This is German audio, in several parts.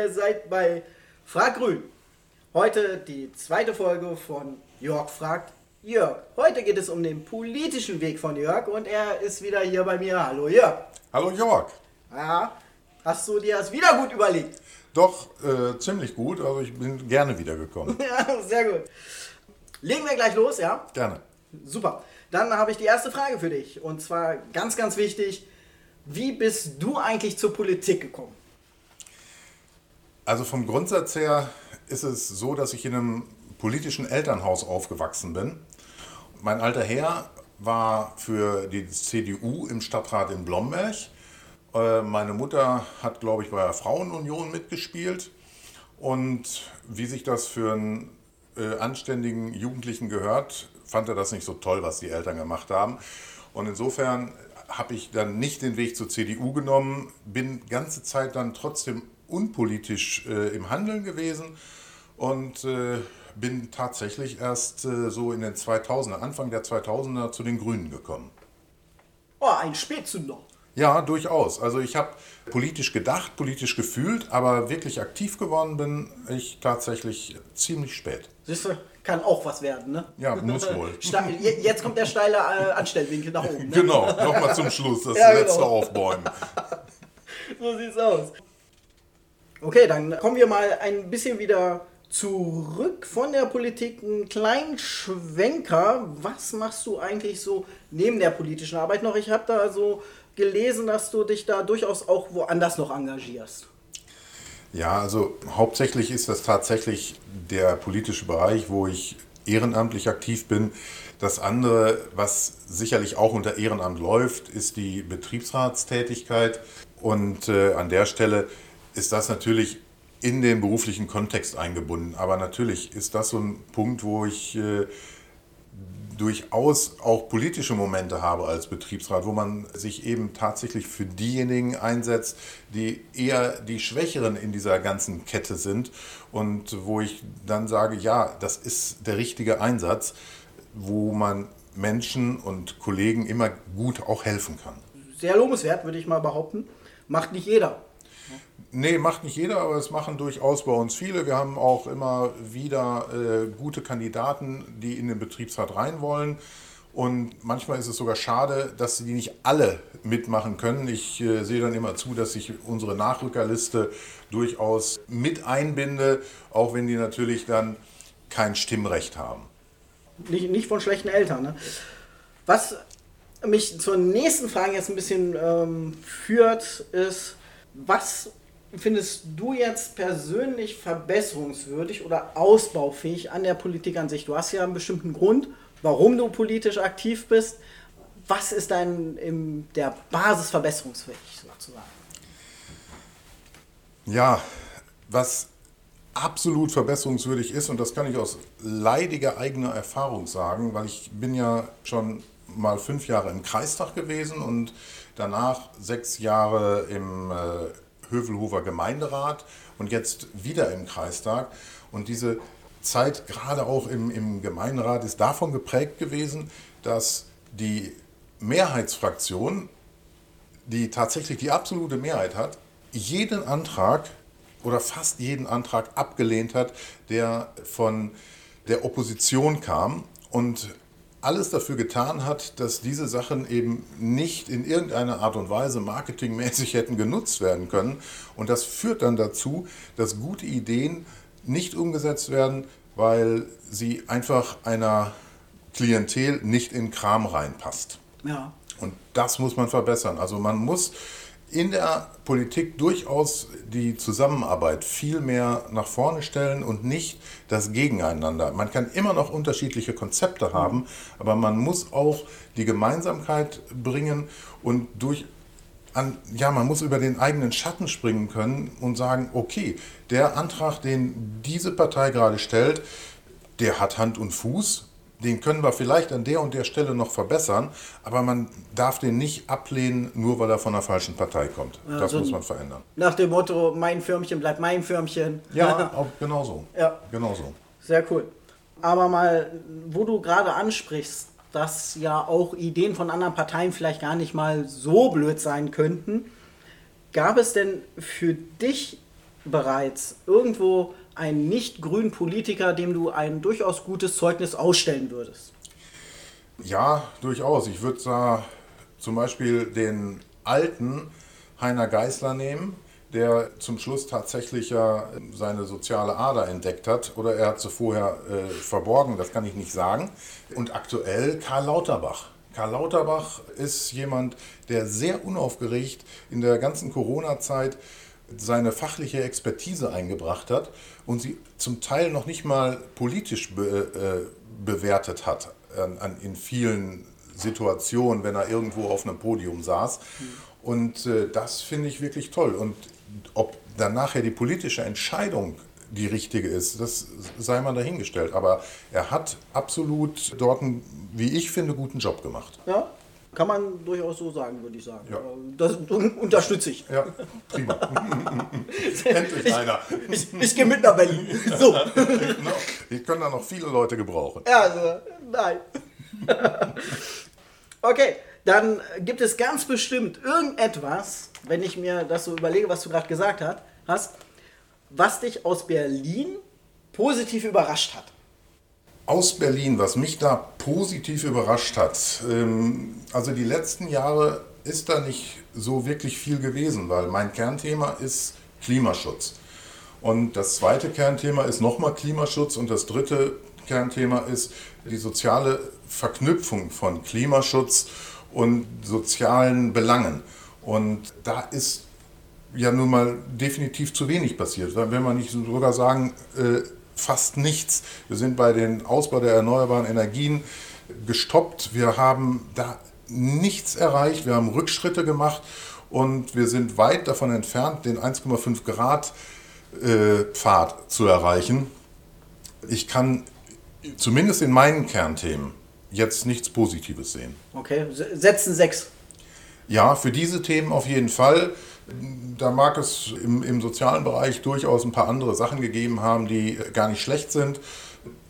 Ihr seid bei Frag Grün. Heute die zweite Folge von Jörg fragt Jörg. Heute geht es um den politischen Weg von Jörg und er ist wieder hier bei mir. Hallo Jörg. Hallo Jörg. Ja, hast du dir das wieder gut überlegt? Doch, äh, ziemlich gut. Also ich bin gerne wiedergekommen. ja, sehr gut. Legen wir gleich los, ja? Gerne. Super. Dann habe ich die erste Frage für dich. Und zwar ganz, ganz wichtig. Wie bist du eigentlich zur Politik gekommen? Also vom Grundsatz her ist es so, dass ich in einem politischen Elternhaus aufgewachsen bin. Mein alter Herr war für die CDU im Stadtrat in Blomberg. Äh, meine Mutter hat, glaube ich, bei der Frauenunion mitgespielt. Und wie sich das für einen äh, anständigen Jugendlichen gehört, fand er das nicht so toll, was die Eltern gemacht haben. Und insofern habe ich dann nicht den Weg zur CDU genommen, bin ganze Zeit dann trotzdem unpolitisch äh, im Handeln gewesen und äh, bin tatsächlich erst äh, so in den 2000er, Anfang der 2000er zu den Grünen gekommen. Oh, ein Spätzünder. Ja, durchaus. Also ich habe politisch gedacht, politisch gefühlt, aber wirklich aktiv geworden bin ich tatsächlich ziemlich spät. Siehst du, kann auch was werden, ne? Ja, muss wohl. Jetzt kommt der steile äh, Anstellwinkel nach oben. Ne? Genau, nochmal zum Schluss, das ja, letzte genau. Aufbäumen. so sieht's aus. Okay, dann kommen wir mal ein bisschen wieder zurück von der Politik, einen kleinen Schwenker. Was machst du eigentlich so neben der politischen Arbeit noch? Ich habe da so gelesen, dass du dich da durchaus auch woanders noch engagierst. Ja, also hauptsächlich ist das tatsächlich der politische Bereich, wo ich ehrenamtlich aktiv bin. Das andere, was sicherlich auch unter Ehrenamt läuft, ist die Betriebsratstätigkeit. Und äh, an der Stelle ist das natürlich in den beruflichen Kontext eingebunden. Aber natürlich ist das so ein Punkt, wo ich äh, durchaus auch politische Momente habe als Betriebsrat, wo man sich eben tatsächlich für diejenigen einsetzt, die eher die Schwächeren in dieser ganzen Kette sind und wo ich dann sage, ja, das ist der richtige Einsatz, wo man Menschen und Kollegen immer gut auch helfen kann. Sehr lobenswert, würde ich mal behaupten. Macht nicht jeder. Nee, macht nicht jeder, aber es machen durchaus bei uns viele. Wir haben auch immer wieder äh, gute Kandidaten, die in den Betriebsrat rein wollen. Und manchmal ist es sogar schade, dass sie nicht alle mitmachen können. Ich äh, sehe dann immer zu, dass ich unsere Nachrückerliste durchaus mit einbinde, auch wenn die natürlich dann kein Stimmrecht haben. Nicht, nicht von schlechten Eltern. Ne? Was mich zur nächsten Frage jetzt ein bisschen ähm, führt, ist, was findest du jetzt persönlich verbesserungswürdig oder ausbaufähig an der Politik an sich? Du hast ja einen bestimmten Grund, warum du politisch aktiv bist. Was ist dein in der Basis verbesserungsfähig sozusagen? Ja, was absolut verbesserungswürdig ist, und das kann ich aus leidiger eigener Erfahrung sagen, weil ich bin ja schon mal fünf Jahre im Kreistag gewesen und danach sechs Jahre im äh, Hövelhofer Gemeinderat und jetzt wieder im Kreistag. Und diese Zeit gerade auch im, im Gemeinderat ist davon geprägt gewesen, dass die Mehrheitsfraktion, die tatsächlich die absolute Mehrheit hat, jeden Antrag oder fast jeden Antrag abgelehnt hat, der von der Opposition kam. Und alles dafür getan hat, dass diese Sachen eben nicht in irgendeiner Art und Weise marketingmäßig hätten genutzt werden können. Und das führt dann dazu, dass gute Ideen nicht umgesetzt werden, weil sie einfach einer Klientel nicht in Kram reinpasst. Ja. Und das muss man verbessern. Also man muss in der Politik durchaus die Zusammenarbeit viel mehr nach vorne stellen und nicht das Gegeneinander. Man kann immer noch unterschiedliche Konzepte haben, aber man muss auch die Gemeinsamkeit bringen und durch an, ja, man muss über den eigenen Schatten springen können und sagen, okay, der Antrag, den diese Partei gerade stellt, der hat Hand und Fuß, den können wir vielleicht an der und der Stelle noch verbessern, aber man darf den nicht ablehnen, nur weil er von der falschen Partei kommt. Das also muss man verändern. Nach dem Motto, mein Firmchen bleibt mein Firmchen. Ja, auch genau so. Ja. Genau so. Sehr cool. Aber mal, wo du gerade ansprichst, dass ja auch Ideen von anderen Parteien vielleicht gar nicht mal so blöd sein könnten, gab es denn für dich bereits irgendwo einen nicht grünen Politiker, dem du ein durchaus gutes Zeugnis ausstellen würdest? Ja, durchaus. Ich würde da zum Beispiel den alten Heiner Geißler nehmen, der zum Schluss tatsächlich ja seine soziale Ader entdeckt hat. Oder er hat sie vorher äh, verborgen, das kann ich nicht sagen. Und aktuell Karl Lauterbach. Karl Lauterbach ist jemand, der sehr unaufgeregt in der ganzen Corona-Zeit seine fachliche Expertise eingebracht hat und sie zum Teil noch nicht mal politisch be, äh, bewertet hat an, an, in vielen Situationen, wenn er irgendwo auf einem Podium saß. Und äh, das finde ich wirklich toll. Und ob dann nachher die politische Entscheidung die richtige ist, das sei mal dahingestellt. Aber er hat absolut dort einen, wie ich finde, guten Job gemacht. Ja, kann man durchaus so sagen, würde ich sagen. Ja. Das unterstütze ich. Ja, prima. Endlich ich, einer. Ich, ich, gehe mit nach Berlin. So. genau. Ich kann da noch viele Leute gebrauchen. Ja, also, nein. okay, dann gibt es ganz bestimmt irgendetwas, wenn ich mir das so überlege, was du gerade gesagt hast, was dich aus Berlin positiv überrascht hat. Aus Berlin, was mich da positiv überrascht hat. Ähm, also die letzten Jahre ist da nicht so wirklich viel gewesen, weil mein Kernthema ist Klimaschutz. Und das zweite Kernthema ist nochmal Klimaschutz und das dritte Kernthema ist die soziale Verknüpfung von Klimaschutz und sozialen Belangen. Und da ist ja nun mal definitiv zu wenig passiert. Wenn man nicht sogar sagen, äh, fast nichts. Wir sind bei den Ausbau der erneuerbaren Energien gestoppt. Wir haben da nichts erreicht. Wir haben Rückschritte gemacht und wir sind weit davon entfernt, den 1,5 Grad äh, Pfad zu erreichen. Ich kann zumindest in meinen Kernthemen jetzt nichts Positives sehen. Okay, setzen sechs. Ja, für diese Themen auf jeden Fall. Da mag es im, im, sozialen Bereich durchaus ein paar andere Sachen gegeben haben, die gar nicht schlecht sind.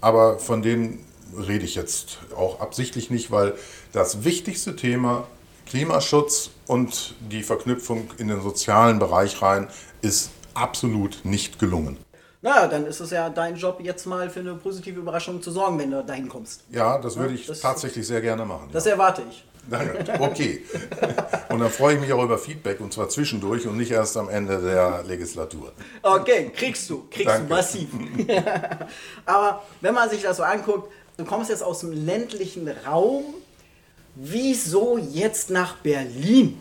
Aber von denen rede ich jetzt auch absichtlich nicht, weil das wichtigste Thema Klimaschutz und die Verknüpfung in den sozialen Bereich rein ist absolut nicht gelungen. Naja, dann ist es ja dein Job, jetzt mal für eine positive Überraschung zu sorgen, wenn du dahin kommst. Ja, das würde ich das, tatsächlich sehr gerne machen. Das ja. erwarte ich. Danke, okay. Und dann freue ich mich auch über Feedback und zwar zwischendurch und nicht erst am Ende der Legislatur. Okay, kriegst du, kriegst Danke. du massiv. Aber wenn man sich das so anguckt, du kommst jetzt aus dem ländlichen Raum, wieso jetzt nach Berlin?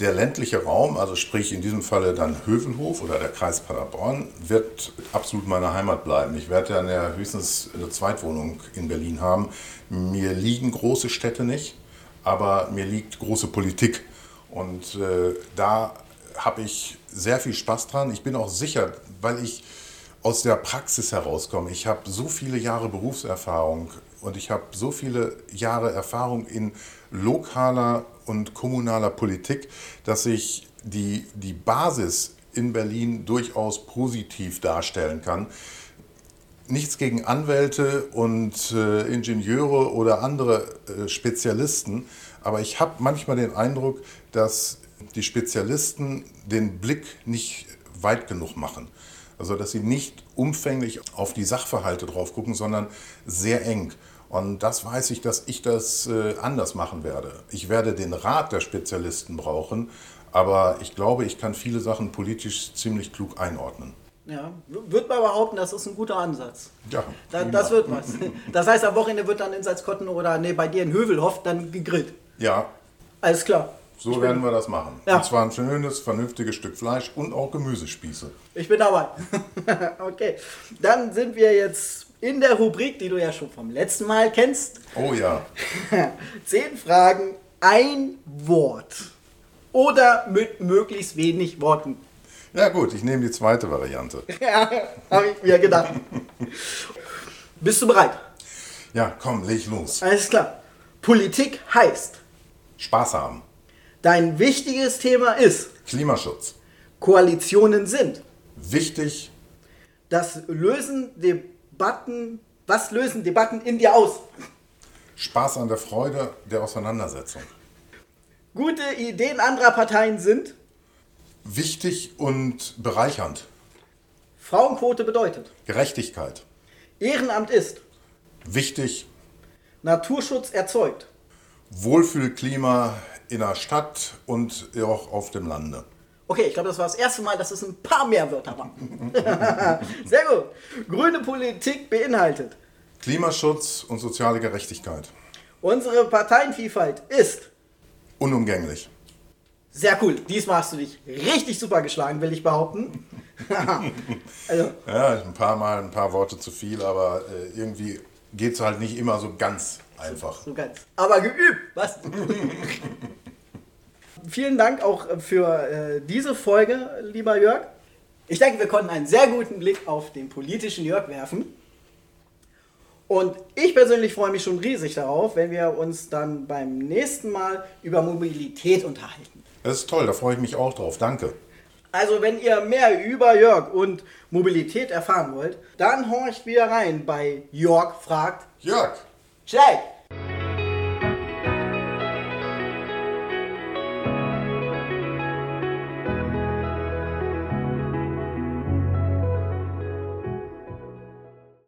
Der ländliche Raum, also sprich in diesem Falle dann Hövelhof oder der Kreis Paderborn, wird absolut meine Heimat bleiben. Ich werde ja höchstens eine Zweitwohnung in Berlin haben. Mir liegen große Städte nicht, aber mir liegt große Politik. Und äh, da habe ich sehr viel Spaß dran. Ich bin auch sicher, weil ich aus der Praxis herauskomme. Ich habe so viele Jahre Berufserfahrung und ich habe so viele Jahre Erfahrung in lokaler und kommunaler Politik, dass ich die, die Basis in Berlin durchaus positiv darstellen kann. Nichts gegen Anwälte und äh, Ingenieure oder andere äh, Spezialisten, aber ich habe manchmal den Eindruck, dass die Spezialisten den Blick nicht weit genug machen. Also dass sie nicht umfänglich auf die Sachverhalte drauf gucken, sondern sehr eng. Und das weiß ich, dass ich das äh, anders machen werde. Ich werde den Rat der Spezialisten brauchen, aber ich glaube, ich kann viele Sachen politisch ziemlich klug einordnen. Ja, wird man behaupten, das ist ein guter Ansatz. Ja. Da, das wird was. Das heißt, am Wochenende wird dann in Salzkotten oder nee, bei dir in Hövelhoff dann gegrillt. Ja. Alles klar. So ich werden wir das machen. Ja. Und zwar ein schönes, vernünftiges Stück Fleisch und auch Gemüsespieße. Ich bin dabei. okay. Dann sind wir jetzt in der Rubrik, die du ja schon vom letzten Mal kennst. Oh ja. Zehn Fragen, ein Wort. Oder mit möglichst wenig Worten. Ja gut, ich nehme die zweite Variante. ja, habe ich mir gedacht. Bist du bereit? Ja, komm, leg los. Alles klar. Politik heißt. Spaß haben. Dein wichtiges Thema ist. Klimaschutz. Koalitionen sind. Wichtig. Das Lösen Debatten, was lösen Debatten in dir aus? Spaß an der Freude der Auseinandersetzung. Gute Ideen anderer Parteien sind? Wichtig und bereichernd. Frauenquote bedeutet. Gerechtigkeit. Ehrenamt ist. Wichtig. Naturschutz erzeugt. Wohlfühlklima in der Stadt und auch auf dem Lande. Okay, ich glaube, das war das erste Mal, dass es ein paar mehr Wörter waren. Sehr gut. Grüne Politik beinhaltet. Klimaschutz und soziale Gerechtigkeit. Unsere Parteienvielfalt ist. Unumgänglich. Sehr cool. Diesmal hast du dich richtig super geschlagen, will ich behaupten. also. Ja, ein paar Mal ein paar Worte zu viel, aber äh, irgendwie geht es halt nicht immer so ganz einfach. So, so ganz. Aber geübt, was? Vielen Dank auch für äh, diese Folge, lieber Jörg. Ich denke, wir konnten einen sehr guten Blick auf den politischen Jörg werfen. Und ich persönlich freue mich schon riesig darauf, wenn wir uns dann beim nächsten Mal über Mobilität unterhalten. Das ist toll, da freue ich mich auch drauf. Danke. Also, wenn ihr mehr über Jörg und Mobilität erfahren wollt, dann horcht wieder rein bei Jörg fragt Jörg. Schleck.